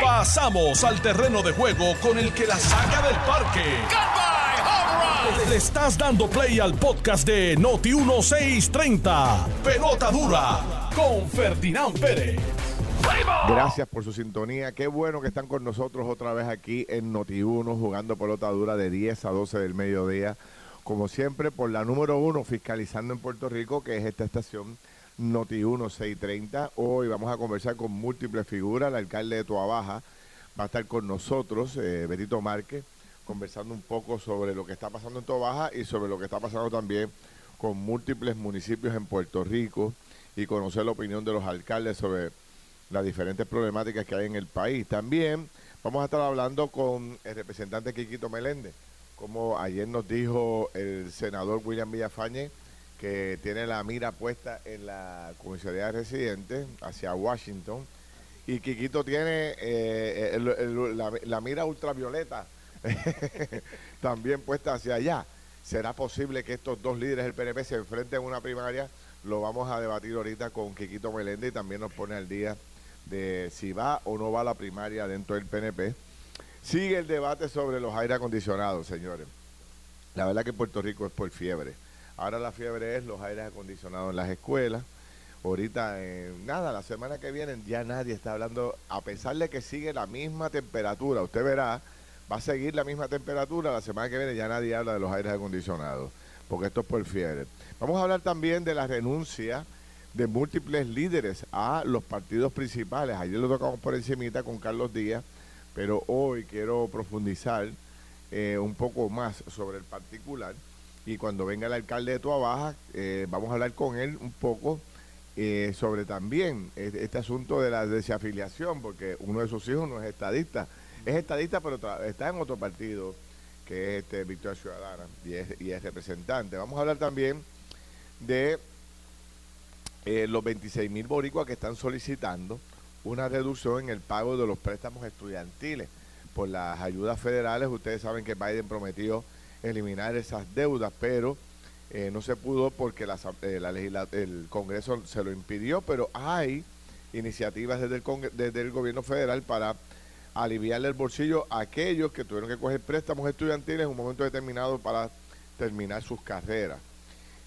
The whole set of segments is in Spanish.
Pasamos al terreno de juego con el que la saca del parque. Le estás dando play al podcast de Noti 1630. Pelota dura con Ferdinand Pérez. Gracias por su sintonía. Qué bueno que están con nosotros otra vez aquí en Noti1 jugando pelota dura de 10 a 12 del mediodía. Como siempre, por la número uno, fiscalizando en Puerto Rico, que es esta estación Noti1 630. Hoy vamos a conversar con múltiples figuras. El alcalde de Tuabaja va a estar con nosotros, eh, Benito Márquez, conversando un poco sobre lo que está pasando en Tuabaja y sobre lo que está pasando también con múltiples municipios en Puerto Rico y conocer la opinión de los alcaldes sobre las diferentes problemáticas que hay en el país. También vamos a estar hablando con el representante Quiquito Meléndez, como ayer nos dijo el senador William Villafañe, que tiene la mira puesta en la comisaría de residentes hacia Washington. Y Quiquito tiene eh, la, mira ultravioleta también puesta hacia allá. ¿Será posible que estos dos líderes del PNP se enfrenten en una primaria? Lo vamos a debatir ahorita con Quiquito Meléndez y también nos pone al día de si va o no va la primaria dentro del PNP. Sigue el debate sobre los aire acondicionados, señores. La verdad que Puerto Rico es por fiebre. Ahora la fiebre es los aires acondicionados en las escuelas. Ahorita, nada, la semana que viene ya nadie está hablando, a pesar de que sigue la misma temperatura, usted verá, va a seguir la misma temperatura, la semana que viene ya nadie habla de los aires acondicionados, porque esto es por fiebre. Vamos a hablar también de la renuncia de múltiples líderes a los partidos principales. Ayer lo tocamos por encimita con Carlos Díaz, pero hoy quiero profundizar eh, un poco más sobre el particular. Y cuando venga el alcalde de Tuabaja, eh, vamos a hablar con él un poco eh, sobre también este asunto de la desafiliación, porque uno de sus hijos no es estadista. Es estadista, pero está en otro partido, que es este Victoria Ciudadana, y es, representante. Vamos a hablar también de eh, los 26 mil boricuas que están solicitando una reducción en el pago de los préstamos estudiantiles por las ayudas federales. Ustedes saben que Biden prometió eliminar esas deudas, pero eh, no se pudo porque la, eh, el Congreso se lo impidió, pero hay iniciativas desde el, desde el gobierno federal para aliviarle el bolsillo a aquellos que tuvieron que coger préstamos estudiantiles en un momento determinado para terminar sus carreras.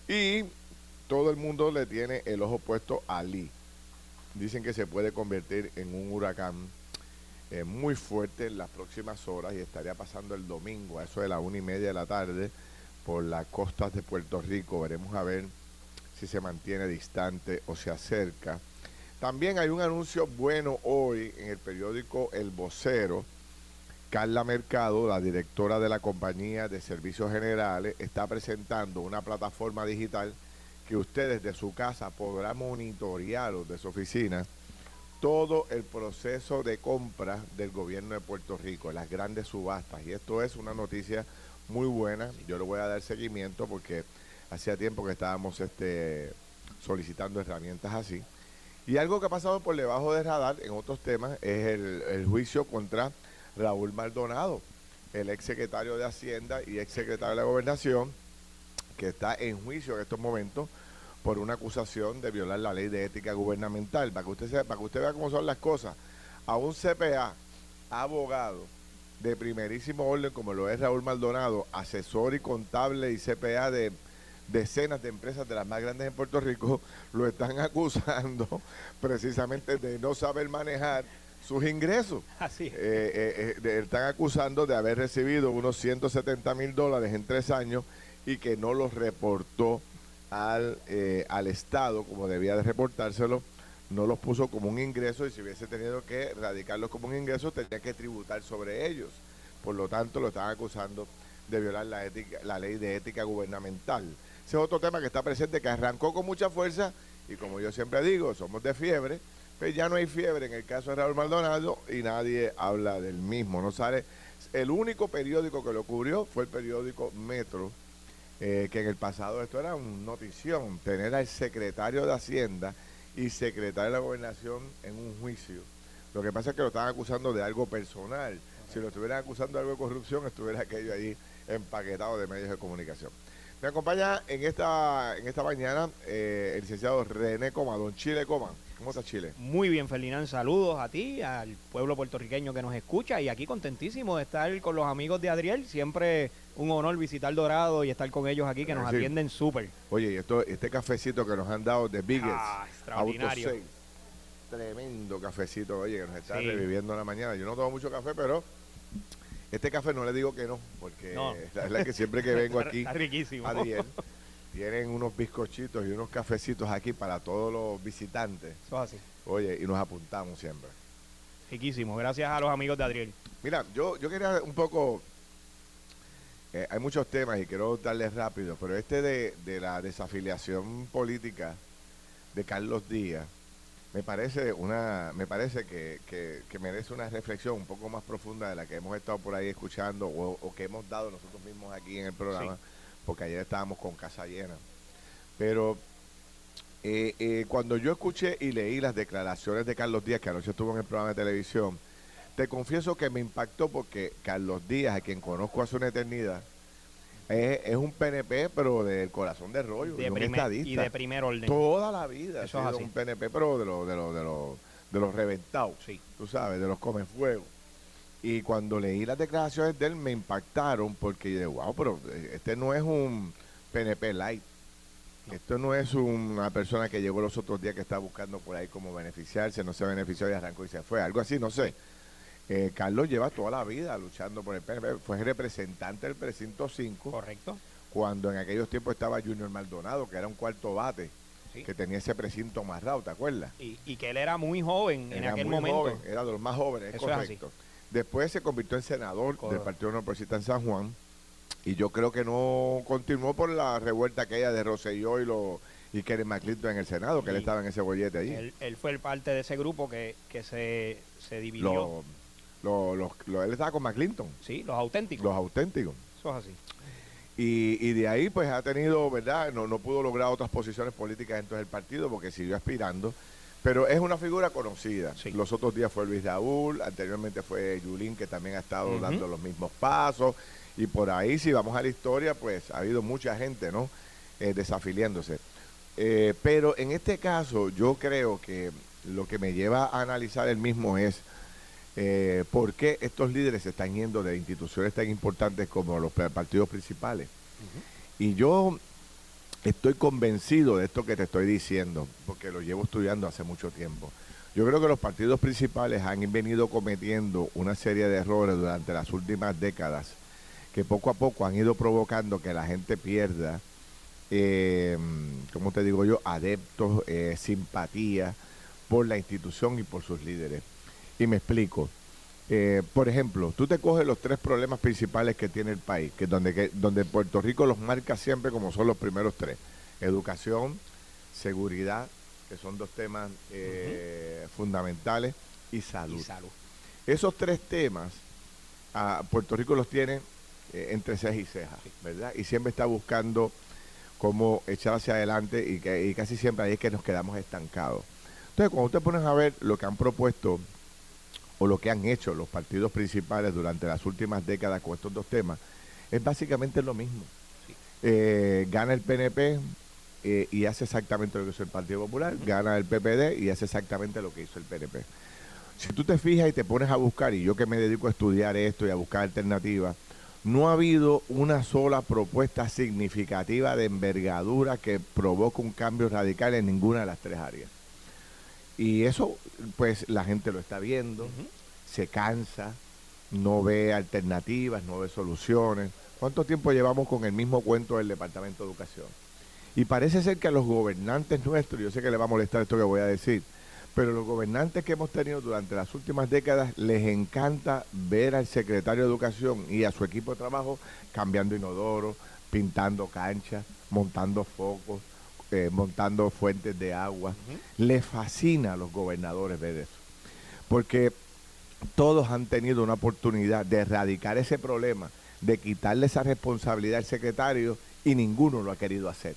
Y todo el mundo le tiene el ojo puesto a Lee. Dicen que se puede convertir en un huracán eh, muy fuerte en las próximas horas y estaría pasando el domingo a eso de la una y media de la tarde por las costas de Puerto Rico. Veremos a ver si se mantiene distante o se acerca. También hay un anuncio bueno hoy en el periódico El Vocero. Carla Mercado, la directora de la compañía de servicios generales, está presentando una plataforma digital que usted desde su casa podrá monitorear o de su oficina todo el proceso de compra del gobierno de Puerto Rico, las grandes subastas. Y esto es una noticia muy buena. Yo le voy a dar seguimiento porque hacía tiempo que estábamos este, solicitando herramientas así. Y algo que ha pasado por debajo de radar en otros temas es el, juicio contra Raúl Maldonado, el ex secretario de Hacienda y ex secretario de la Gobernación que está en juicio en estos momentos por una acusación de violar la ley de ética gubernamental. Para que usted, sepa, para que usted vea cómo son las cosas, a un CPA, abogado de primerísimo orden, como lo es Raúl Maldonado, asesor y contable y CPA de decenas de empresas de las más grandes en Puerto Rico, lo están acusando precisamente de no saber manejar sus ingresos. Así. Eh, eh, eh, están acusando de haber recibido unos 170 mil dólares en tres años y que no los reportó al, eh, al Estado como debía de reportárselo, no los puso como un ingreso y si hubiese tenido que radicarlos como un ingreso tendría que tributar sobre ellos. Por lo tanto, lo están acusando de violar la, ética, la ley de ética gubernamental. Ese es otro tema que está presente, que arrancó con mucha fuerza y como yo siempre digo, somos de fiebre, pero ya no hay fiebre en el caso de Raúl Maldonado y nadie habla del mismo. No sale. El único periódico que lo cubrió fue el periódico Metro, eh, que en el pasado esto era una notición, tener al secretario de Hacienda y secretario de la Gobernación en un juicio. Lo que pasa es que lo estaban acusando de algo personal. Si lo estuvieran acusando de algo de corrupción, estuviera aquello ahí empaquetado de medios de comunicación. Me acompaña en esta, en esta mañana eh, el licenciado René Coma, don Chile Coma. ¿Cómo está Chile? Muy bien, Ferdinand. Saludos a ti, al pueblo puertorriqueño que nos escucha y aquí contentísimo de estar con los amigos de Adriel. Siempre un honor visitar Dorado y estar con ellos aquí que nos atienden súper. Oye, y esto, este cafecito que nos han dado de Biggest, ah, extraordinario. tremendo cafecito, oye, que nos está reviviendo en la mañana. Yo no tomo mucho café, pero este café no le digo que no, porque es la que siempre que vengo aquí, está riquísimo. tienen unos bizcochitos y unos cafecitos aquí para todos los visitantes. Eso es así. Oye, y nos apuntamos siempre. Riquísimo, gracias a los amigos de Adriel. Mira, yo, yo quería un poco, eh, hay muchos temas y quiero darles rápido, pero este de, de la desafiliación política de Carlos Díaz, me parece una me parece que, que, merece una reflexión un poco más profunda de la que hemos estado por ahí escuchando o, que hemos dado nosotros mismos aquí en el programa, porque ayer estábamos con casa llena. Pero eh, eh, cuando yo escuché y leí las declaraciones de Carlos Díaz, que anoche estuvo en el programa de televisión, te confieso que me impactó porque Carlos Díaz, a quien conozco hace una eternidad, es, un PNP, pero del corazón de rollo. De y de primer orden. Toda la vida. Eso sido un PNP, pero de los de los de los de los reventados. Sí. Tú sabes, de los fuego. Y cuando leí las declaraciones de él me impactaron porque dije, wow, pero este no es un PNP light. Esto no es una persona que llegó los otros días que está buscando por ahí como beneficiarse, no se benefició y arrancó y se fue. Algo así, no sé. Eh, Carlos lleva toda la vida luchando por el PNP. Fue representante del precinto 5. Correcto. Cuando en aquellos tiempos estaba Junior Maldonado, que era un cuarto bate, que tenía ese precinto amarrado, ¿te acuerdas? Y, que él era muy joven en aquel momento. era de los más jóvenes, es correcto. Después se convirtió en senador del Partido No Progresista en San Juan. Y yo creo que no continuó por la revuelta aquella de Rosselló y los y Kerry McClinton en el Senado, que él estaba en ese bollete allí. Él, fue parte de ese grupo que, se, se dividió. Los, él estaba con McClinton. Sí, los auténticos. Los auténticos. Eso es así. Y, de ahí pues ha tenido, ¿verdad? No, no pudo lograr otras posiciones políticas dentro del partido porque siguió aspirando. Pero es una figura conocida. Los otros días fue Luis Raúl, anteriormente fue Yulín, que también ha estado dando los mismos pasos. Y por ahí, si vamos a la historia, pues ha habido mucha gente, ¿no? Eh, desafiliándose. Eh, pero en este caso, yo creo que lo que me lleva a analizar el mismo es eh, por qué estos líderes se están yendo de instituciones tan importantes como los partidos principales. Y yo estoy convencido de esto que te estoy diciendo, porque lo llevo estudiando hace mucho tiempo. Yo creo que los partidos principales han venido cometiendo una serie de errores durante las últimas décadas que poco a poco han ido provocando que la gente pierda, eh, como te digo yo, adeptos, eh, simpatía por la institución y por sus líderes. Y me explico. Eh, por ejemplo, tú te coges los tres problemas principales que tiene el país, que donde, donde Puerto Rico los marca siempre como son los primeros tres. Educación, seguridad, que son dos temas eh, fundamentales, y salud. Esos tres temas, a Puerto Rico los tiene eh, entre cejas y cejas, ¿verdad? Y siempre está buscando cómo echar hacia adelante y, que, y casi siempre ahí es que nos quedamos estancados. Entonces, cuando usted pones a ver lo que han propuesto o lo que han hecho los partidos principales durante las últimas décadas con estos dos temas, es básicamente lo mismo. Eh, gana el PNP eh, y hace exactamente lo que hizo el Partido Popular, gana el PPD y hace exactamente lo que hizo el PNP. Si tú te fijas y te pones a buscar, y yo que me dedico a estudiar esto y a buscar alternativas, no ha habido una sola propuesta significativa de envergadura que provoque un cambio radical en ninguna de las tres áreas. Y eso, pues la gente lo está viendo, se cansa, no ve alternativas, no ve soluciones. ¿Cuánto tiempo llevamos con el mismo cuento del Departamento de Educación? Y parece ser que a los gobernantes nuestros, yo sé que le va a molestar esto que voy a decir, pero los gobernantes que hemos tenido durante las últimas décadas les encanta ver al secretario de Educación y a su equipo de trabajo cambiando inodoro, pintando canchas, montando focos, eh, montando fuentes de agua. Le fascina a los gobernadores ver eso. Porque todos han tenido una oportunidad de erradicar ese problema, de quitarle esa responsabilidad al secretario y ninguno lo ha querido hacer.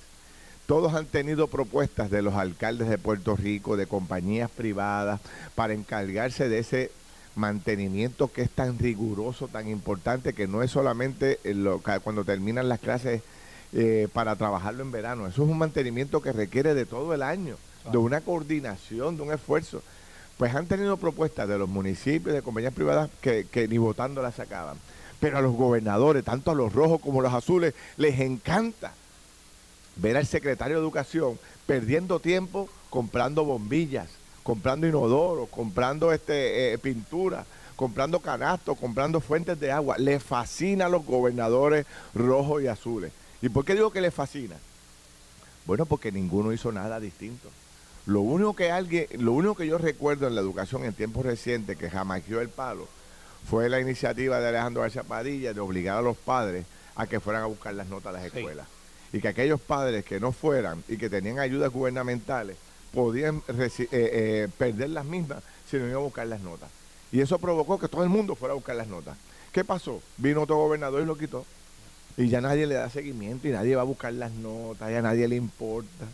Todos han tenido propuestas de los alcaldes de Puerto Rico, de compañías privadas, para encargarse de ese mantenimiento que es tan riguroso, tan importante, que no es solamente cuando terminan las clases eh, para trabajarlo en verano. Eso es un mantenimiento que requiere de todo el año, de una coordinación, de un esfuerzo. Pues han tenido propuestas de los municipios, de compañías privadas que, que ni votando las sacaban. Pero a los gobernadores, tanto a los rojos como a los azules, les encanta ver al secretario de Educación perdiendo tiempo comprando bombillas, comprando inodoros, comprando este, eh, pintura, comprando canastos, comprando fuentes de agua. Le fascina a los gobernadores rojos y azules. ¿Y por qué digo que le fascina? Bueno, porque ninguno hizo nada distinto. Lo único que alguien, lo único que yo recuerdo en la educación en tiempos recientes que dio el palo fue la iniciativa de Alejandro García Padilla de obligar a los padres a que fueran a buscar las notas a las escuelas. Y que aquellos padres que no fueran y que tenían ayudas gubernamentales podían eh, eh, perder las mismas si no iban a buscar las notas. Y eso provocó que todo el mundo fuera a buscar las notas. ¿Qué pasó? Vino otro gobernador y lo quitó. Y ya nadie le da seguimiento y nadie va a buscar las notas, ya nadie le importa.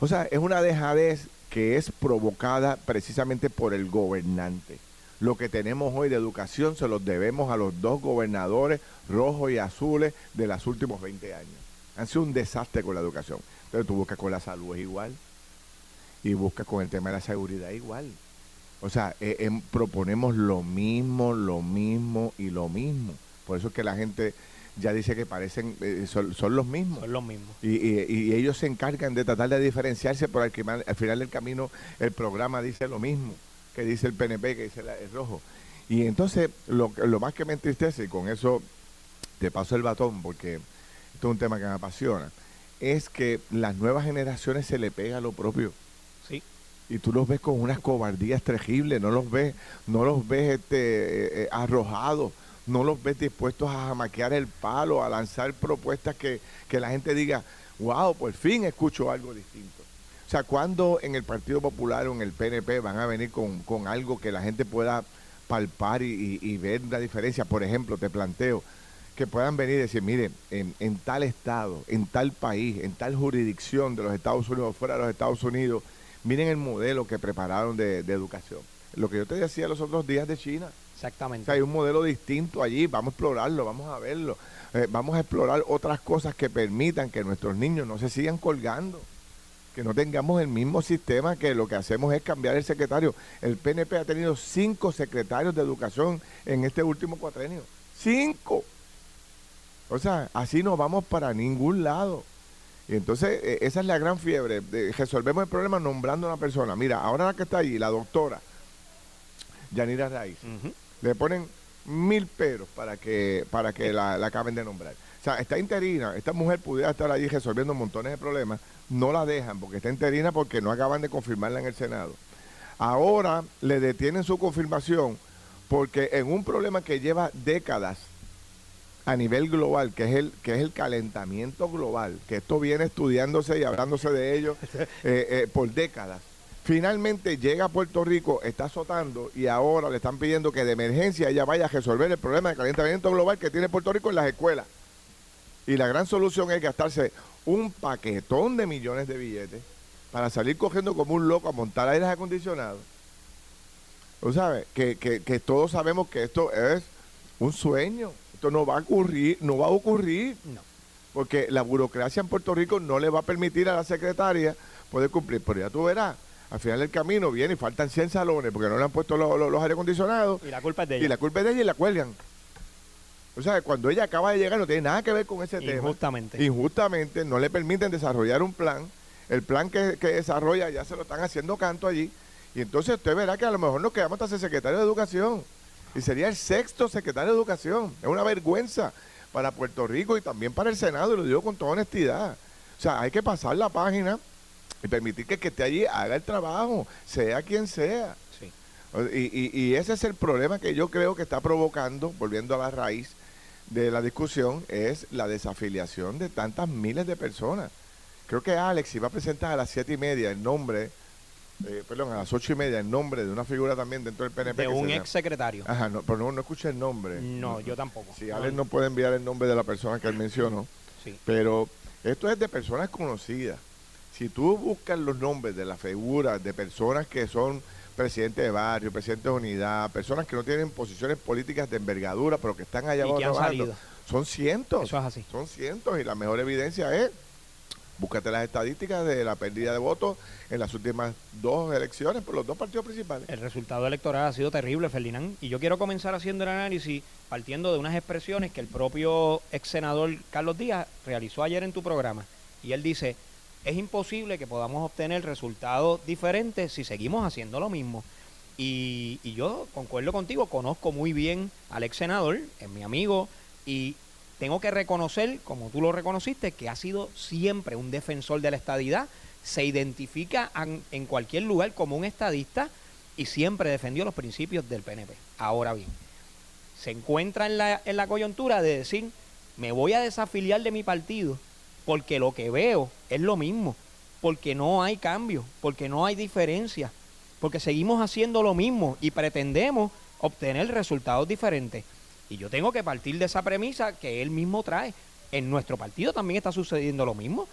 O sea, es una dejadez que es provocada precisamente por el gobernante. Lo que tenemos hoy de educación se lo debemos a los dos gobernadores rojos y azules de los últimos 20 años. Han sido un desastre con la educación. Entonces tú buscas con la salud es igual y buscas con el tema de la seguridad igual. O sea, eh, em, proponemos lo mismo, lo mismo y lo mismo. Por eso es que la gente ya dice que parecen, eh, son, los mismos. Son los mismos. Y, ellos se encargan de tratar de diferenciarse, pero al, al, final del camino el programa dice lo mismo que dice el PNP, que dice el rojo. Y entonces lo, lo más que me entristece, y con eso te paso el batón, porque esto es un tema que me apasiona, es que las nuevas generaciones se le pega lo propio y tú los ves con unas cobardías terribles, no los ves, no los ves este, eh, eh, arrojados, no los ves dispuestos a jamaquear el palo, a lanzar propuestas que, la gente diga, wow, por fin escucho algo distinto. O sea, cuando en el Partido Popular o en el PNP van a venir con, algo que la gente pueda palpar y, ver la diferencia, por ejemplo, te planteo, que puedan venir y decir, mire, en, en, tal estado, en tal país, en tal jurisdicción de los Estados Unidos, fuera de los Estados Unidos, Miren el modelo que prepararon de, educación. Lo que yo te decía los otros días de China. Exactamente. hay un modelo distinto allí, vamos a explorarlo, vamos a verlo. Eh, vamos a explorar otras cosas que permitan que nuestros niños no se sigan colgando, que no tengamos el mismo sistema que lo que hacemos es cambiar el secretario. El PNP ha tenido cinco secretarios de educación en este último cuatrenio. Cinco. O sea, así no vamos para ningún lado. Y entonces, e, esa es la gran fiebre. resolvemos el problema nombrando a una persona. Mira, ahora la que está allí, la doctora Yanira Raiz, le ponen mil peros para que, para que la, acaben de nombrar. O sea, está interina, esta mujer pudiera estar allí resolviendo montones de problemas, no la dejan porque está interina porque no acaban de confirmarla en el Senado. Ahora le detienen su confirmación porque en un problema que lleva décadas a nivel global, que es el que es el calentamiento global, que esto viene estudiándose y hablándose de ello eh, eh, por décadas. Finalmente llega a Puerto Rico, está azotando y ahora le están pidiendo que de emergencia ella vaya a resolver el problema de calentamiento global que tiene Puerto Rico en las escuelas. Y la gran solución es gastarse un paquetón de millones de billetes para salir cogiendo como un loco a montar aires acondicionados. ¿Tú sabes? Que, que, que todos sabemos que esto es un sueño no va a ocurrir, no va a ocurrir. Porque la burocracia en Puerto Rico no le va a permitir a la secretaria poder cumplir. Pero ya tú verás, al final del camino viene y faltan 100 salones porque no le han puesto los, los, aire acondicionados. Y la culpa es de ella. Y la culpa es de ella y la cuelgan. O sea, cuando ella acaba de llegar no tiene nada que ver con ese tema. Injustamente. Injustamente no le permiten desarrollar un plan. El plan que, que, desarrolla ya se lo están haciendo canto allí. Y entonces usted verá que a lo mejor nos quedamos hasta ser secretario de Educación y sería el sexto secretario de Educación. Es una vergüenza para Puerto Rico y también para el Senado, y lo digo con toda honestidad. O sea, hay que pasar la página y permitir que el que esté allí haga el trabajo, sea quien sea. Y, y, ese es el problema que yo creo que está provocando, volviendo a la raíz de la discusión, es la desafiliación de tantas miles de personas. Creo que Alex iba a presentar a las siete y media el nombre eh, perdón, a las ocho y media el nombre de una figura también dentro del PNP. De un ex secretario. Ajá, pero no, no escuché el nombre. No, yo tampoco. Si Alex no puede enviar el nombre de la persona que él mencionó. Sí. Pero esto es de personas conocidas. Si tú buscas los nombres de las figuras de personas que son presidentes de barrio, presidentes de unidad, personas que no tienen posiciones políticas de envergadura, pero que están allá abajo Son cientos. Eso es así. Son cientos y la mejor evidencia es Búscate las estadísticas de la pérdida de votos en las últimas dos elecciones por los dos partidos principales. El resultado electoral ha sido terrible, Ferdinand. Y yo quiero comenzar haciendo el análisis partiendo de unas expresiones que el propio ex senador Carlos Díaz realizó ayer en tu programa. Y él dice, es imposible que podamos obtener resultados diferentes si seguimos haciendo lo mismo. Y, y yo concuerdo contigo, conozco muy bien al ex senador, es mi amigo, y tengo que reconocer, como tú lo reconociste, que ha sido siempre un defensor de la estadidad, se identifica en, cualquier lugar como un estadista y siempre defendió los principios del PNP. Ahora bien, se encuentra en la, en la coyuntura de decir, me voy a desafiliar de mi partido porque lo que veo es lo mismo, porque no hay cambio, porque no hay diferencia, porque seguimos haciendo lo mismo y pretendemos obtener resultados diferentes. Y yo tengo que partir de esa premisa que él mismo trae. En nuestro partido también está sucediendo lo mismo.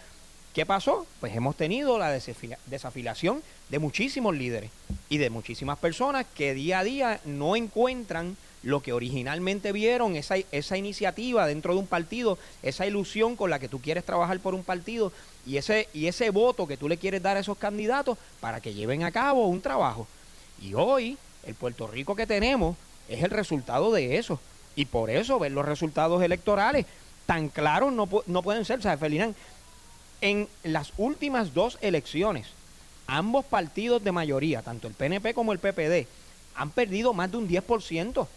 ¿Qué pasó? Pues hemos tenido la desafiliación de muchísimos líderes y de muchísimas personas que día a día no encuentran lo que originalmente vieron, esa, esa iniciativa dentro de un partido, esa ilusión con la que tú quieres trabajar por un partido y ese, y ese voto que tú le quieres dar a esos candidatos para que lleven a cabo un trabajo. Y hoy, el Puerto Rico que tenemos es el resultado de eso. Y por eso ver los resultados electorales tan claros no, no pueden ser. ¿Sabes, Ferdinand? En las últimas dos elecciones, ambos partidos de mayoría, tanto el PNP como el PPD, han perdido más de un 10%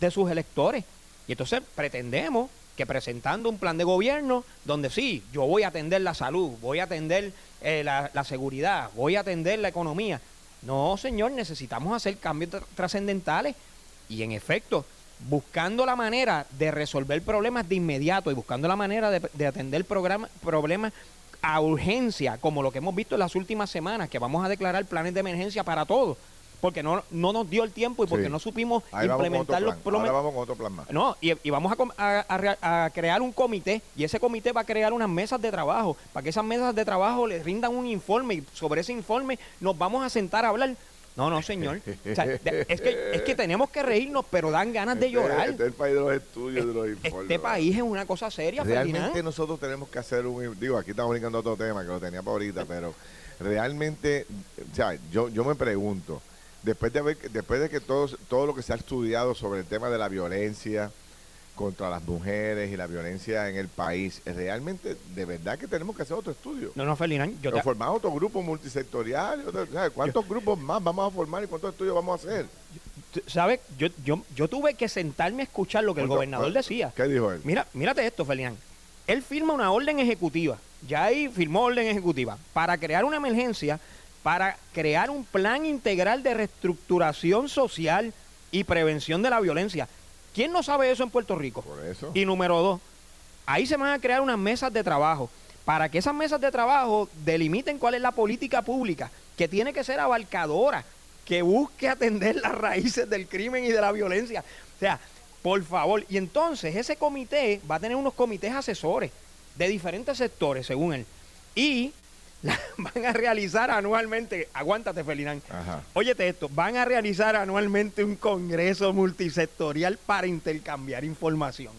de sus electores. Y entonces pretendemos que presentando un plan de gobierno donde sí, yo voy a atender la salud, voy a atender eh, la, seguridad, voy a atender la economía. No, señor, necesitamos hacer cambios trascendentales. Y en efecto, buscando la manera de resolver problemas de inmediato y buscando la manera de, atender problemas a urgencia, como lo que hemos visto en las últimas semanas, que vamos a declarar planes de emergencia para todos, porque no, no nos dio el tiempo y porque no supimos implementar los problemas. vamos con otro plan más. No, y, vamos a, a, crear un comité y ese comité va a crear unas mesas de trabajo para que esas mesas de trabajo les rindan un informe y sobre ese informe nos vamos a sentar a hablar no, no, señor. es, que, es que tenemos que reírnos, pero dan ganas de este llorar. Este es el país de los estudios, de los informes. Este país es una cosa seria, Realmente nosotros tenemos que hacer un... Digo, aquí estamos brincando otro tema que lo tenía para ahorita, pero realmente, o sea, yo, yo me pregunto, después de, ver, después de que todo, todo lo que se ha estudiado sobre el tema de la violencia, contra las mujeres y la violencia en el país. Realmente, de verdad que tenemos que hacer otro estudio. No, no, Ferdinand. Yo te... Formar otro grupo multisectorial. ¿Cuántos grupos más vamos a formar y cuántos estudios vamos a hacer? ¿Sabes? Yo, yo, yo tuve que sentarme a escuchar lo que el gobernador decía. ¿Qué dijo él? Mira, mírate esto, Ferdinand. Él firma una orden ejecutiva. Ya ahí firmó orden ejecutiva para crear una emergencia, para crear un plan integral de reestructuración social y prevención de la violencia. ¿Quién no sabe eso en Puerto Rico? Por eso. Y número dos, ahí se van a crear unas mesas de trabajo para que esas mesas de trabajo delimiten cuál es la política pública, que tiene que ser abarcadora, que busque atender las raíces del crimen y de la violencia. O sea, por favor. Y entonces ese comité va a tener unos comités asesores de diferentes sectores, según él. Y van a realizar anualmente, aguántate Felinán, óyete esto, van a realizar anualmente un congreso multisectorial para intercambiar información.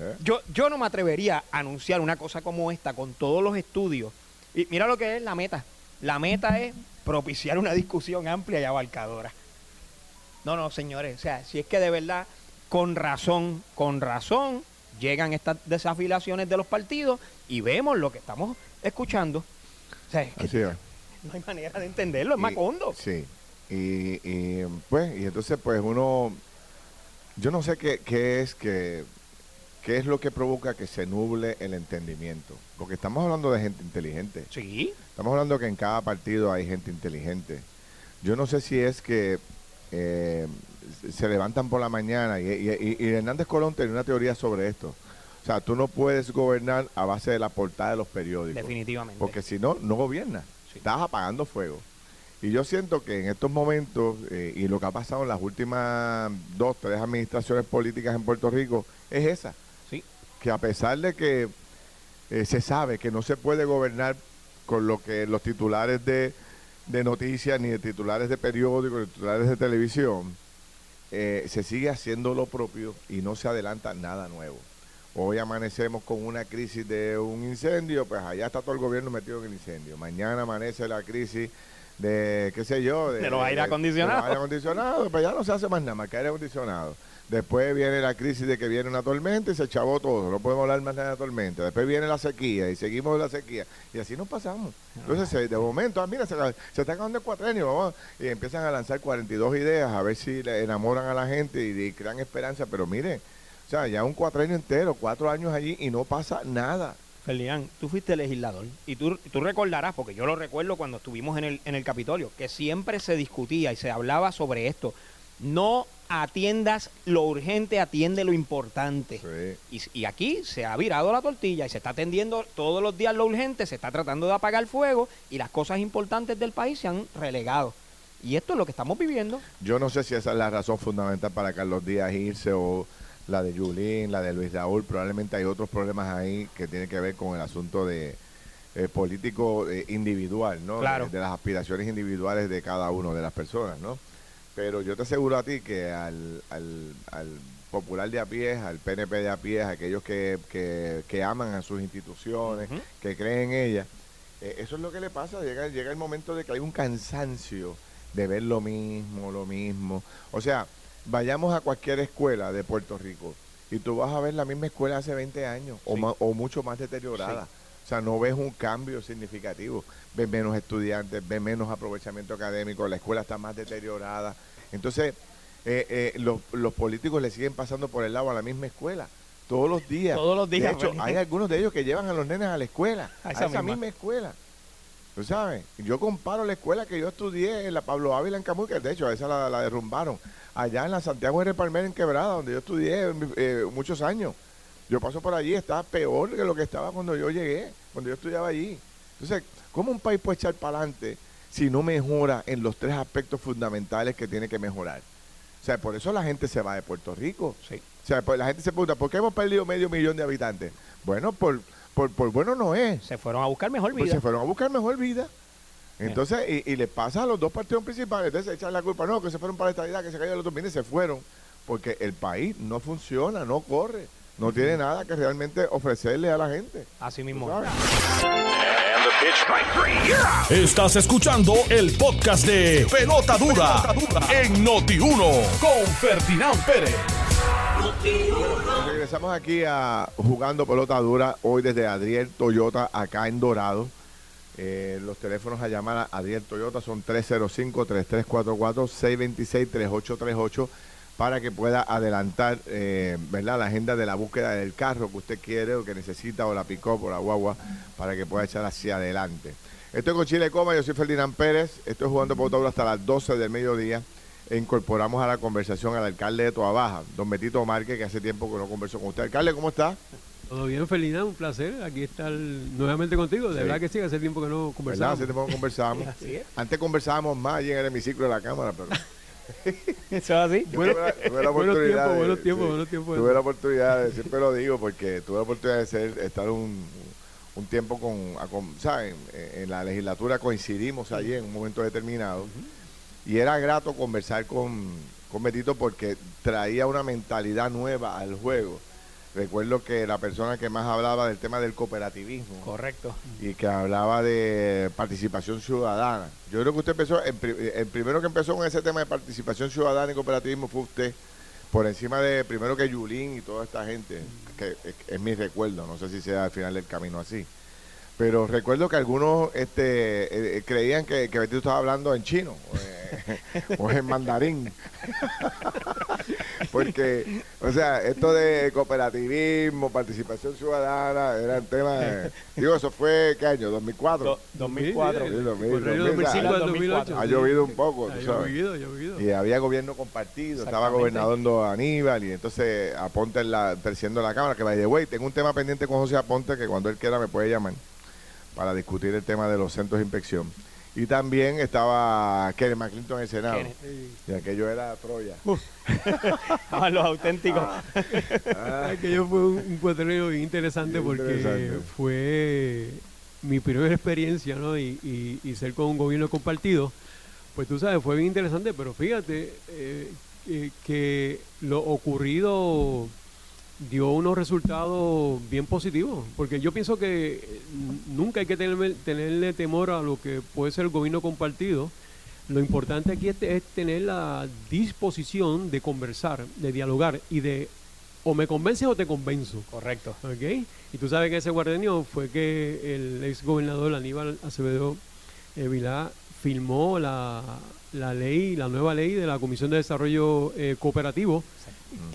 ¿Eh? Yo, yo no me atrevería a anunciar una cosa como esta con todos los estudios. Y mira lo que es la meta. La meta es propiciar una discusión amplia y abarcadora. No, no, señores, o sea, si es que de verdad, con razón, con razón, llegan estas desafilaciones de los partidos y vemos lo que estamos escuchando. No hay manera de entenderlo, es Macondo. Sí. Y, pues, y entonces pues uno, yo no sé qué, qué es que qué es lo que provoca que se nuble el entendimiento. Porque estamos hablando de gente inteligente. Sí. Estamos hablando que en cada partido hay gente inteligente. Yo no sé si es que eh, se levantan por la mañana y, y, Hernández Colón tiene una teoría sobre esto. O sea, tú no puedes gobernar a base de la portada de los periódicos. Definitivamente. Porque si no, no gobiernas. Estás apagando fuego. Y yo siento que en estos momentos, eh, y lo que ha pasado en las últimas dos, tres administraciones políticas en Puerto Rico, es esa. Sí. Que a pesar de que eh, se sabe que no se puede gobernar con lo que los titulares de, de noticias, ni de titulares de periódicos, ni de titulares de televisión, eh, se sigue haciendo lo propio y no se adelanta nada nuevo. Hoy amanecemos con una crisis de un incendio, pues allá está todo el gobierno metido en el incendio. Mañana amanece la crisis de, qué sé yo, de, los aire acondicionados. aire acondicionado, pues ya no se hace más nada más que aire acondicionado. Después viene la crisis de que viene una tormenta y se chavó todo. No podemos hablar más de tormenta. Después viene la sequía y seguimos la sequía. Y así nos pasamos. Entonces, de momento, ah, mira, se, está acabando el cuatrenio. Vamos, y empiezan a lanzar 42 ideas a ver si le enamoran a la gente y, crean esperanza. Pero mire, o sea, ya un cuatrenio entero, cuatro años allí y no pasa nada. Felián, tú fuiste legislador y tú, tú recordarás, porque yo lo recuerdo cuando estuvimos en el, en el Capitolio, que siempre se discutía y se hablaba sobre esto. No atiendas lo urgente, atiende lo importante. Y, aquí se ha virado la tortilla y se está atendiendo todos los días lo urgente, se está tratando de apagar fuego y las cosas importantes del país se han relegado. Y esto es lo que estamos viviendo. Yo no sé si esa es la razón fundamental para Carlos Díaz irse o la de Yulín, la de Luis Raúl. Probablemente hay otros problemas ahí que tienen que ver con el asunto de eh, político eh, individual, ¿no? de las aspiraciones individuales de cada uno de las personas, ¿no? Pero yo te aseguro a ti que al, al, popular de a pie, al PNP de a pie, a aquellos que, que, aman a sus instituciones, que creen en ellas, eh, eso es lo que le pasa. Llega, llega el momento de que hay un cansancio de ver lo mismo, lo mismo. O sea, vayamos a cualquier escuela de Puerto Rico y tú vas a ver la misma escuela hace 20 años o, o mucho más deteriorada. O sea, no ves un cambio significativo. Ves menos estudiantes, ves menos aprovechamiento académico, la escuela está más deteriorada. Entonces, eh, eh, los, políticos le siguen pasando por el lado a la misma escuela. Todos los días. Todos los días. De hecho, hay algunos de ellos que llevan a los nenes a la escuela, a esa, misma. escuela. ¿Tú sabes? Yo comparo la escuela que yo estudié en la Pablo Ávila en Camuy, que de hecho a esa la, derrumbaron, allá en la Santiago de Palmera en Quebrada, donde yo estudié eh, muchos años. Yo paso por allí, está peor que lo que estaba cuando yo llegué, cuando yo estudiaba allí. Entonces, ¿cómo un país puede echar para adelante si no mejora en los tres aspectos fundamentales que tiene que mejorar? O sea, por eso la gente se va de Puerto Rico. Sí. O sea, pues la gente se pregunta, ¿por qué hemos perdido medio millón de habitantes? Bueno, por, por, bueno no es. Se fueron a buscar mejor pues vida. se fueron a buscar mejor vida. Entonces, y, y, le pasa a los dos partidos principales. Entonces, echan la culpa, no, que se fueron para esta idea, que se cayó los otro. se fueron. Porque el país no funciona, no corre no tiene nada que realmente ofrecerle a la gente. Así mismo. Estás escuchando el podcast de Pelota Dura, en Noti1 con Ferdinand Pérez. regresamos aquí a jugando pelota dura hoy desde Adriel Toyota acá en Dorado. Eh, los teléfonos a llamar a Adriel Toyota son 305-3344-626-3838 para que pueda adelantar eh, ¿verdad? la agenda de la búsqueda del carro que usted quiere o que necesita o la picó por la guagua para que pueda echar hacia adelante. Estoy con Chile Coma, yo soy Ferdinand Pérez, estoy jugando por todo hasta las 12 del mediodía e incorporamos a la conversación al alcalde de Toa Baja, don Betito Márquez, que hace tiempo que no conversó con usted. Alcalde, ¿cómo está? Todo bien, Ferdinand, un placer aquí estar nuevamente contigo. De verdad que sí, hace tiempo que no conversamos. Hace tiempo que no conversamos. Antes conversábamos más allí en el hemiciclo de la cámara, pero... ¿Eso es así? Bueno, tuve la, oportunidad buenos tiempos, buenos tiempos. Tuve la oportunidad, de, siempre lo digo, porque tuve la oportunidad de ser, estar un, un tiempo con, ¿saben? En la legislatura coincidimos allí en un momento determinado. Y era grato conversar con, con Betito porque traía una mentalidad nueva al juego Recuerdo que la persona que más hablaba del tema del cooperativismo. Correcto. Y que hablaba de participación ciudadana. Yo creo que usted empezó, el, primero que empezó con ese tema de participación ciudadana y cooperativismo fue usted, por encima de primero que Yulín y toda esta gente, que es mi recuerdo, no sé si sea al final del camino así. Pero recuerdo que algunos este, eh, creían que, que Betito estaba hablando en chino o, en mandarín. Porque, o sea, esto de cooperativismo, participación ciudadana, eran temas. digo, eso fue, ¿qué año? ¿2004? 2004. Sí, 2005 2008. Ha llovido un poco, tú sabes. Llovido, ha llovido. Y había gobierno compartido, estaba gobernador Aníbal, y entonces Aponte la, presidiendo la Cámara, que vaya, güey, tengo un tema pendiente con José Aponte que cuando él quiera me puede llamar para discutir el tema de los centros de inspección. Y también estaba Kenneth McClinton en el Senado. Y aquello era Troya. A los auténticos. Ah, aquello fue un, un interesante porque fue mi primera experiencia, ¿no? Y, ser con un gobierno compartido. Pues tú sabes, fue bien interesante, pero fíjate, eh, eh, que lo ocurrido dio unos resultados bien positivos, porque yo pienso que eh, nunca hay que tenerle, tenerle temor a lo que puede ser el gobierno compartido. Lo importante aquí es, es, tener la disposición de conversar, de dialogar y de o me convences o te convenzo. Correcto. ¿Ok? Y tú sabes que ese guardenio fue que el ex gobernador Aníbal Acevedo eh, Vilá firmó la, la, ley, la nueva ley de la Comisión de Desarrollo eh, Cooperativo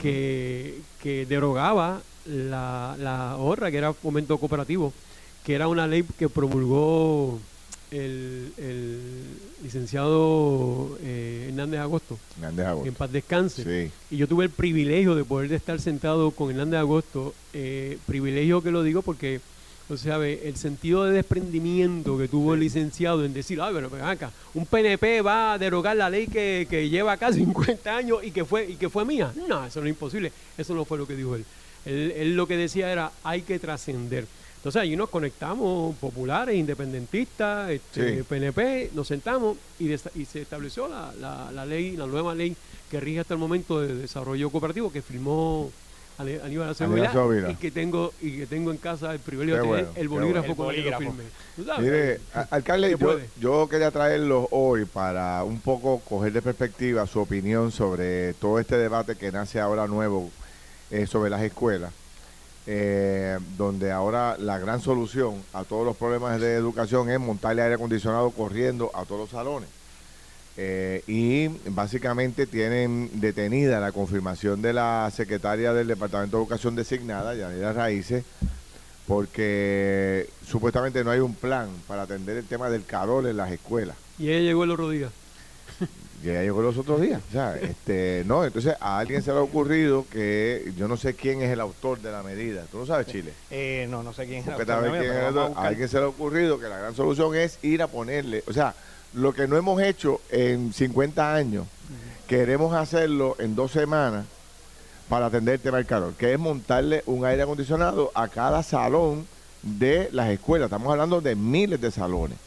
que, que, derogaba la, la que era fomento cooperativo, que era una ley que promulgó el, el licenciado eh, Hernández Agosto. Hernández Agosto. En paz descanse. Y yo tuve el privilegio de poder estar sentado con Hernández Agosto. Eh, privilegio que lo digo porque, o sea, el sentido de desprendimiento que tuvo el licenciado en decir, ay, pero acá, un PNP va a derogar la ley que, que lleva acá 50 años y que fue y que fue mía. No, eso no es imposible. Eso no fue lo que dijo él. Él, él lo que decía era, hay que trascender. Entonces ahí nos conectamos, populares, independentistas, este, PNP, nos sentamos y, y se estableció la, la, ley, la nueva ley que rige hasta el momento de desarrollo cooperativo que firmó Aníbal Acevedo y que tengo y que tengo en casa el privilegio de tener el bolígrafo con el que. Mire, alcalde, yo, yo, quería traerlo hoy para un poco coger de perspectiva su opinión sobre todo este debate que nace ahora nuevo eh, sobre las escuelas eh, donde ahora la gran solución a todos los problemas de educación es montarle aire acondicionado corriendo a todos los salones. Eh, y básicamente tienen detenida la confirmación de la secretaria del Departamento de Educación designada, Yanira Raíces, porque supuestamente no hay un plan para atender el tema del calor en las escuelas. Y ella llegó el otro día ya llegó los otros días. O sea, este, no, entonces a alguien se le ha ocurrido que yo no sé quién es el autor de la medida. ¿Tú no sabes, Chile? Eh, no, no sé quién es el autor. a, alguien se le ha ocurrido que la gran solución es ir a ponerle, o sea, lo que no hemos hecho en 50 años, queremos hacerlo en dos semanas para atender el que es montarle un aire acondicionado a cada salón de las escuelas. Estamos hablando de miles de salones.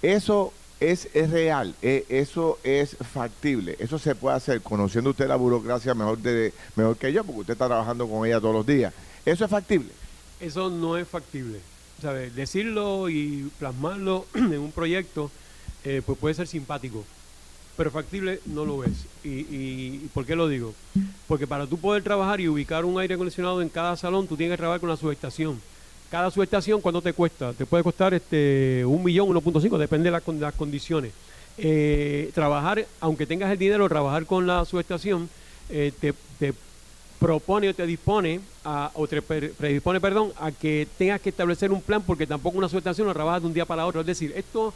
Eso es, es real, e, eso es factible, eso se puede hacer, conociendo usted la burocracia mejor, de, mejor que yo, porque usted está trabajando con ella todos los días. ¿Eso es factible? Eso no es factible. ¿Sabe? Decirlo y plasmarlo en un proyecto eh, pues puede ser simpático, pero factible no lo es. Y, por qué lo digo? Porque para tú poder trabajar y ubicar un aire acondicionado en cada salón, tú tienes que trabajar con la subestación cada subestación, ¿cuánto te cuesta? Te puede costar este un millón, 1.5, depende de, las condiciones. Eh, trabajar, aunque tengas el dinero, trabajar con la subestación, eh, te, propone o te dispone, a, o te predispone, perdón, a que tengas que establecer un plan, porque tampoco una subestación lo trabajas de un día para otro. Es decir, esto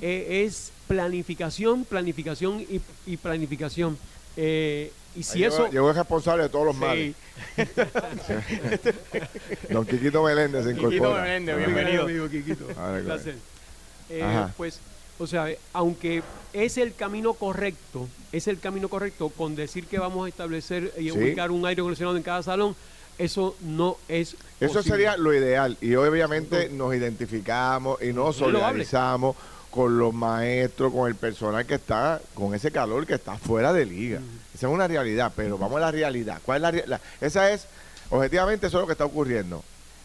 eh, es planificación, planificación y, y planificación. Eh, y si eso. Llegó el responsable de todos los males. Don Quiquito Meléndez se incorpora. Quiquito Meléndez, bienvenido. Amigo Quiquito. Gracias. Eh, pues, o sea, aunque es el camino correcto, es el camino correcto con decir que vamos a establecer y ubicar un aire acondicionado en cada salón, eso no es Eso sería lo ideal y obviamente nos identificamos y nos solidarizamos con los maestros, con el personal que está, con ese calor que está fuera de liga. Esa es una realidad, pero vamos a la realidad. ¿Cuál es la, realidad? Esa es, objetivamente, eso es lo que está ocurriendo.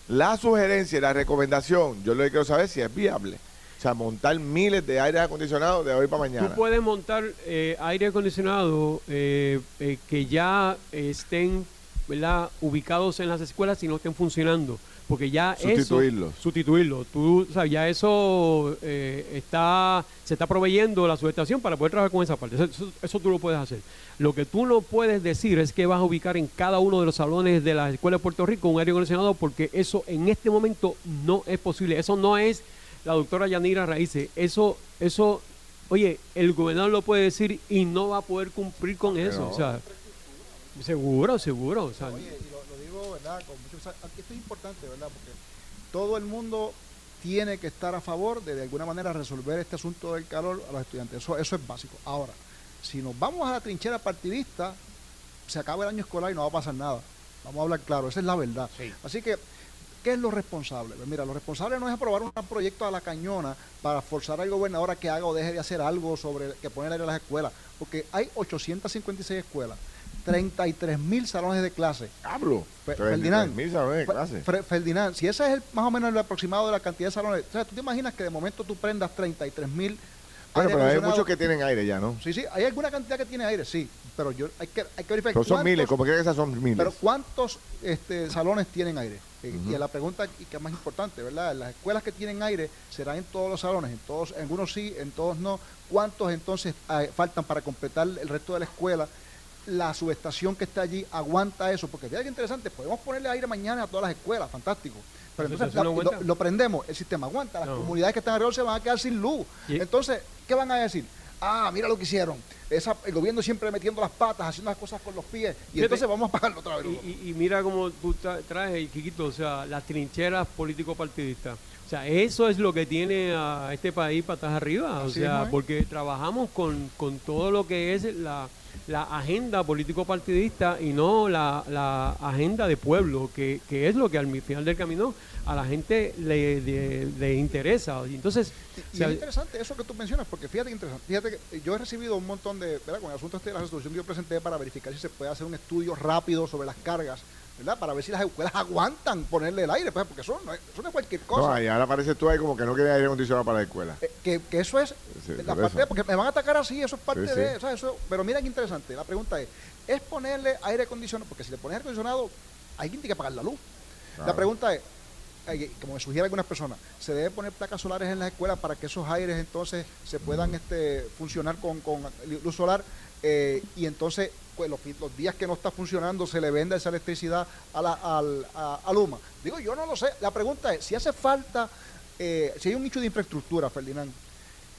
La sugerencia y la recomendación, yo lo que quiero saber si es viable. O sea, montar miles de aire acondicionados de hoy para mañana. Tú puedes montar eh, aire acondicionado eh, eh, que ya estén ubicados en las escuelas y no estén funcionando porque ya sustituirlo. eso sustituirlo. Tú sabes ya eso eh, está se está proveyendo la subestación para poder trabajar con esa parte. Eso, tú lo puedes hacer. Lo que tú no puedes decir es que vas a ubicar en cada uno de los salones de la escuela de Puerto Rico un aire acondicionado porque eso en este momento no es posible. Eso no es la doctora Yanira Raíces. Eso eso oye el gobernador lo puede decir y no va a poder cumplir con eso. o sea seguro seguro. O sea, esto es importante, ¿verdad? Porque todo el mundo tiene que estar a favor de de alguna manera resolver este asunto del calor a los estudiantes. Eso, eso es básico. Ahora, si nos vamos a la trinchera partidista, se acaba el año escolar y no va a pasar nada. Vamos a hablar claro, esa es la verdad. Así que ¿Qué es lo responsable? Pues mira, lo responsable no es aprobar un proyecto a la cañona para forzar al gobernador a que haga o deje de hacer algo sobre que pone aire a las escuelas, porque hay 856 escuelas, 33 mil salones de clase. Hablo. Ferdinand, mil salones de clase. Ferdinand, si ese es el, más o menos el aproximado de la cantidad de salones, o sea, tú te imaginas que de momento tú prendas 33 mil bueno, pero hay muchos que tienen aire ya, ¿no? Sí, sí, hay alguna cantidad que tiene aire, sí, pero yo hay que, hay que verificar. Pero son miles, como que esas son miles. Pero ¿cuántos este, salones tienen aire? Eh, y la pregunta y que es más importante, ¿verdad? Las escuelas que tienen aire serán en todos los salones, en todos, en algunos sí, en todos no. ¿Cuántos entonces ah, faltan para completar el resto de la escuela? La subestación que está allí aguanta eso, porque fíjate que interesante, podemos ponerle aire mañana a todas las escuelas, fantástico. Pero entonces lo, prendemos, el sistema aguanta, las comunidades que están alrededor se van a quedar sin luz. Entonces, ¿qué van a decir? Ah, mira lo que hicieron. Esa, el gobierno siempre metiendo las patas, haciendo las cosas con los pies, y entonces vamos a pagarlo otra vez. Y, mira cómo tú traes, Quiquito, o sea, las trincheras político-partidistas. O sea, eso es lo que tiene a este país patas arriba. o sea, porque trabajamos con, con todo lo que es la la agenda político-partidista y no la, la, agenda de pueblo, que, que, es lo que al final del camino a la gente le, le, interesa. Entonces, y, es interesante eso que tú mencionas, porque fíjate que interesante. Fíjate que yo he recibido un montón de, ¿verdad? Con el asunto este de la resolución que yo presenté para verificar si se puede hacer un estudio rápido sobre las cargas ¿verdad? Para ver si las escuelas aguantan ponerle el aire, pues, porque eso no, es, cualquier cosa. No, y ahora parece tú ahí como que no quiere aire acondicionado para la escuela. Eh, que, que, eso es la parte porque me van a atacar así, eso es parte de, eso, pero mira qué interesante, la pregunta es, ¿es ponerle aire acondicionado? Porque si le pones aire acondicionado, alguien tiene que pagar la luz. La pregunta es, como me sugieren algunas personas, se debe poner placas solares en las escuelas para que esos aires entonces se puedan este, funcionar con, con luz solar eh, y entonces pues los, días que no está funcionando se le vende esa electricidad a, la, a, Luma. Digo, yo no lo sé. La pregunta es, si hace falta, eh, si hay un nicho de infraestructura, Ferdinand,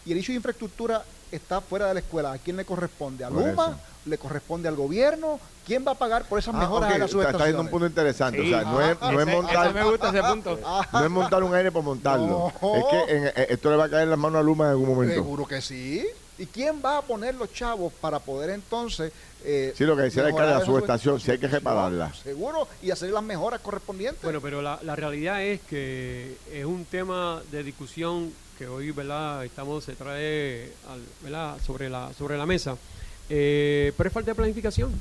y el nicho de infraestructura está fuera de la escuela, ¿a quién le corresponde? ¿A Luma? ¿Le corresponde al gobierno? ¿Quién va a pagar por esas ah, mejoras okay. Está haciendo un punto interesante. o sea, no, es, no es montar. me gusta ese punto. no es montar un aire por montarlo. Es que en, eh, esto le va a caer en las manos a Luma en algún momento. Seguro que sí. ¿Y quién va a poner los chavos para poder entonces... Eh, sí, lo que decía el de la subestación, si hay que repararla. Seguro, y hacer las mejoras correspondientes. Bueno, pero la, realidad es que es un tema de discusión que hoy, ¿verdad? Estamos, se trae, ¿verdad? Sobre la, sobre la mesa. Eh, pero es falta de planificación.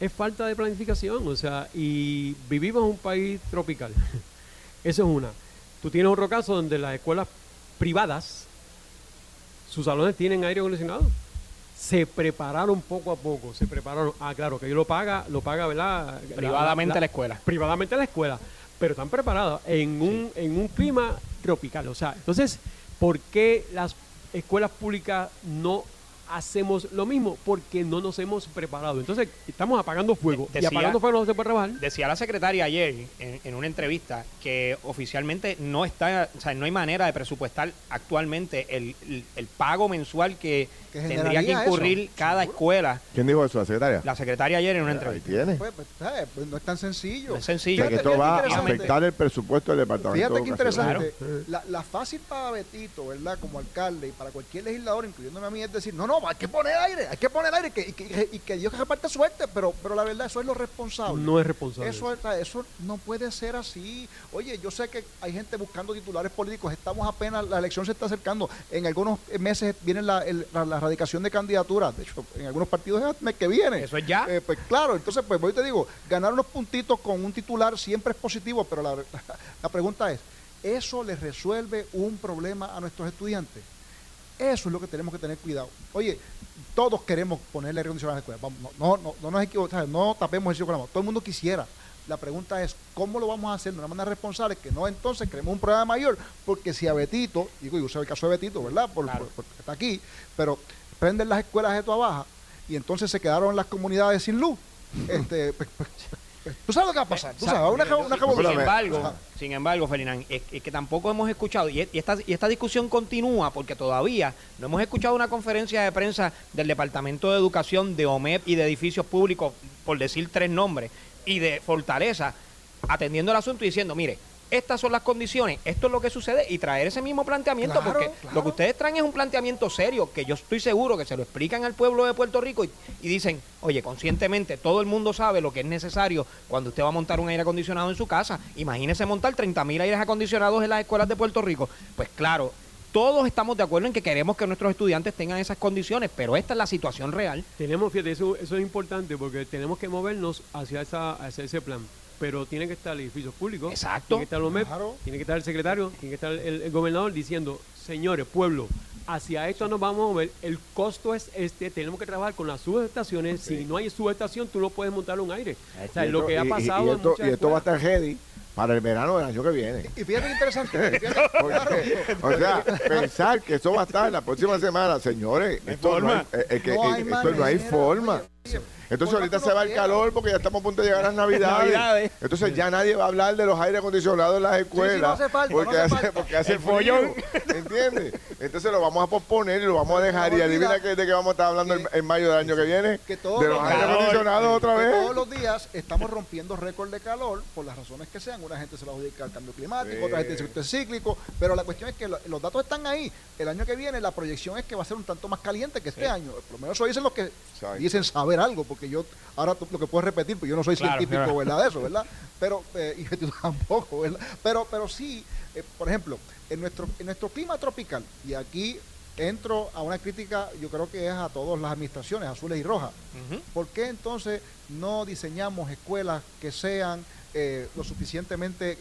Es falta de planificación, o sea, y vivimos en un país tropical. Eso es una. Tú tienes otro caso donde las escuelas privadas sus salones tienen aire acondicionado. Se prepararon poco a poco, se prepararon. Ah, claro, que ellos lo paga, lo paga, ¿verdad? Privadamente la, escuela. Privadamente la escuela, pero están preparados en un, en un clima tropical. O sea, entonces, ¿por qué las escuelas públicas no hacemos lo mismo porque no nos hemos preparado. Entonces, estamos apagando fuego. y apagando fuego no se puede trabajar. Decía la secretaria ayer en, una entrevista que oficialmente no está, o sea, no hay manera de presupuestar actualmente el, pago mensual que, tendría que incurrir cada escuela. ¿Quién dijo eso? ¿La secretaria? La secretaria ayer en una entrevista. tiene. Pues, pues, pues, no es tan sencillo. es sencillo. que esto va a afectar el presupuesto del departamento. Fíjate qué interesante. La, la fácil para Betito, ¿verdad? Como alcalde y para cualquier legislador, incluyéndome a mí, es decir, no, no, hay que poner aire, hay que poner aire y que, y que, Dios reparte suerte, pero, pero la verdad, eso es lo responsable. No es responsable. Eso, eso no puede ser así. Oye, yo sé que hay gente buscando titulares políticos, estamos apenas, la elección se está acercando, en algunos meses viene la, la, erradicación de candidaturas, de hecho, en algunos partidos es el mes que viene. Eso es ya. Eh, pues claro, entonces, pues hoy te digo, ganar unos puntitos con un titular siempre es positivo, pero la, la pregunta es, ¿eso le resuelve un problema a nuestros estudiantes? Eso es lo que tenemos que tener cuidado. Oye, todos queremos ponerle aire acondicionado a la escuela. No, no, no, nos equivocamos, no tapemos el cielo con la mano. Todo el mundo quisiera. La pregunta es, ¿cómo lo vamos a hacer de una manera responsable? Que no entonces creemos un problema mayor, porque si a Betito, digo, yo usé el caso de Betito, ¿verdad? Por, porque está aquí, pero prenden las escuelas de toda baja y entonces se quedaron las comunidades sin luz. este, pues, pues, ¿Tú sabes lo que va a pasar? ¿Tú sabes? Una, una sin embargo, sin embargo, Ferdinand, es, que tampoco hemos escuchado, y, esta, y esta discusión continúa porque todavía no hemos escuchado una conferencia de prensa del Departamento de Educación, de OMEP y de Edificios Públicos, por decir tres nombres, y de Fortaleza, atendiendo el asunto y diciendo, mire, estas son las condiciones, esto es lo que sucede y traer ese mismo planteamiento, porque lo que ustedes traen es un planteamiento serio, que yo estoy seguro que se lo explican al pueblo de Puerto Rico y, dicen, oye, conscientemente, todo el mundo sabe lo que es necesario cuando usted va a montar un aire acondicionado en su casa. Imagínese montar 30 mil aires acondicionados en las escuelas de Puerto Rico. Pues claro, todos estamos de acuerdo en que queremos que nuestros estudiantes tengan esas condiciones, pero esta es la situación real. Tenemos, fíjate, eso, eso es importante porque tenemos que movernos hacia, esa, hacia ese plan pero tiene que estar el edificio público. Exacto. Tiene que estar los MEP, tiene que estar el secretario, tiene que estar el, gobernador diciendo, señores, pueblo, hacia esto nos vamos a mover. El costo es este, tenemos que trabajar con las subestaciones. Si no hay subestación, tú no puedes montar un aire. O sea, lo que ha pasado. Y, esto, va a estar ready para el verano del año que viene. Y fíjate qué interesante. o sea, pensar que eso va a estar la próxima semana, señores, esto no, hay, que, esto no hay forma. Entonces ahorita se va el calor porque ya estamos a punto de llegar a las navidades. Entonces ya nadie va a hablar de los aires acondicionados en las escuelas. porque, hace, porque hace el follón. ¿Entiendes? Entonces lo vamos a posponer y lo vamos a dejar. Y adivina que, de qué vamos a estar hablando en, mayo del año que viene. de los aires acondicionados otra vez. Todos los días estamos rompiendo récord de calor por las razones que sean. Una gente se lo adjudica al cambio climático, otra gente dice que es cíclico. Pero la cuestión es que los datos están ahí. El año que viene la proyección es que va a ser un tanto más caliente que este año. Por lo menos eso dicen los que dicen saber algo. Porque que yo ahora lo que puedes repetir, pues yo no soy científico, ¿verdad? De eso, ¿verdad? Pero, eh, y tú tampoco, ¿verdad? Pero, pero sí, eh, por ejemplo, en nuestro, en nuestro clima tropical, y aquí entro a una crítica, yo creo que es a todas las administraciones, azules y rojas. ¿Por qué entonces no diseñamos escuelas que sean eh, lo suficientemente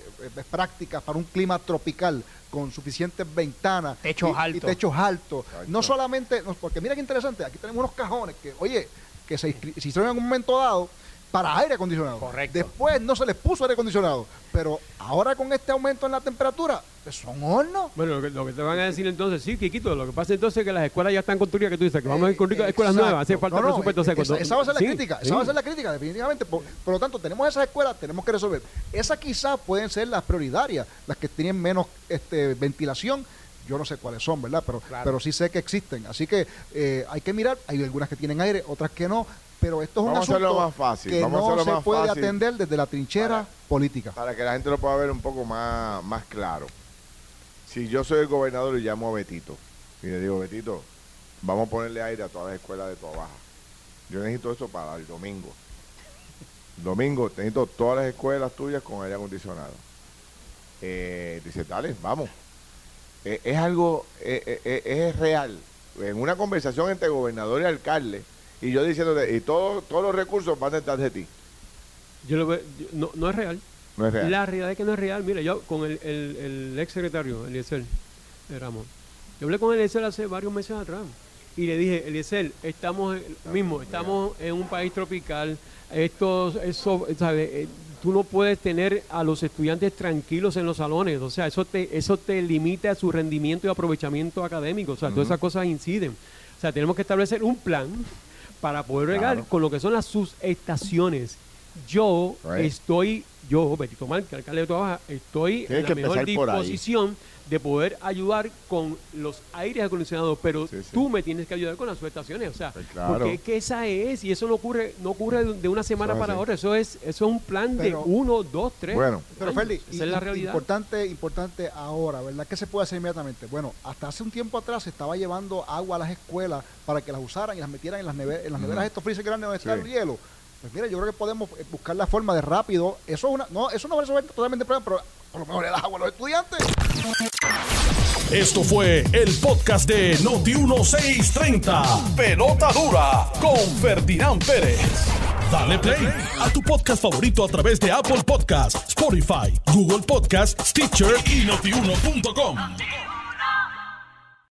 prácticas para un clima tropical, con suficientes ventanas techos altos. y techos altos? No solamente, porque mira qué interesante, aquí tenemos unos cajones que, oye, que se, hicieron en un momento dado para aire acondicionado. Correcto. Después no se les puso aire acondicionado. Pero ahora con este aumento en la temperatura, pues son hornos. Bueno, lo que, te van a decir entonces, sí, Kikito, lo que pasa entonces es que las escuelas ya están construidas, que tú dices, que vamos a construir escuelas nuevas, hace falta presupuesto seco. Esa, esa, va a ser la crítica, esa va a ser la crítica, definitivamente. Por, lo tanto, tenemos esas escuelas, tenemos que resolver. Esas quizás pueden ser las prioritarias, las que tienen menos este, ventilación, yo no sé cuáles son, ¿verdad? Pero, pero sí sé que existen. Así que eh, hay que mirar, hay algunas que tienen aire, otras que no, pero esto es un asunto más fácil. que Vamos no se puede atender desde la trinchera política. Para que la gente lo pueda ver un poco más, más claro. Si yo soy el gobernador y llamo a Betito y le digo, Betito, vamos a ponerle aire a todas las escuelas de toda baja. Yo necesito eso para el domingo. Domingo, necesito todas las escuelas tuyas con aire acondicionado. Eh, dice, dale, vamos. Eh, es algo, eh, es real. En una conversación entre gobernador y alcalde, y yo diciéndote, y todos todos los recursos van detrás de ti. Yo lo veo, no, no, es real. No es real. La realidad es que no es real. Mira, yo con el, el, ex secretario, Eliezer Ramón, yo hablé con Eliezer hace varios meses atrás y le dije, Eliezer, estamos mismo, estamos en un país tropical, esto, eso, ¿sabes? Tú no puedes tener a los estudiantes tranquilos en los salones, o sea, eso te, eso te limita a su rendimiento y aprovechamiento académico, o sea, todas esas cosas inciden. O sea, tenemos que establecer un plan para poder regar con lo que son las subestaciones. Yo estoy, yo, Betito Mal, que alcalde de Toda estoy en la mejor disposición de poder ayudar con los aires acondicionados, pero tú me tienes que ayudar con las subestaciones, o sea, pues porque es que esa es, y eso no ocurre, no ocurre de una semana para otra, eso es, eso es un plan de uno, dos, tres. Bueno, pero Feli, esa es la realidad. Importante, importante ahora, ¿verdad? ¿Qué se puede hacer inmediatamente? Bueno, hasta hace un tiempo atrás se estaba llevando agua a las escuelas para que las usaran y las metieran en las neveras, en las neveras estos freezer grandes donde está el hielo. Pues mira, yo creo que podemos eh, buscar la forma de rápido. Eso es una, no, eso no va a resolver totalmente problema, pero por lo menos le das agua a los estudiantes. Esto fue el podcast de Noti1630. Pelota dura con Ferdinand Pérez. Dale play a tu podcast favorito a través de Apple Podcasts, Spotify, Google Podcasts, Stitcher y notiuno.com.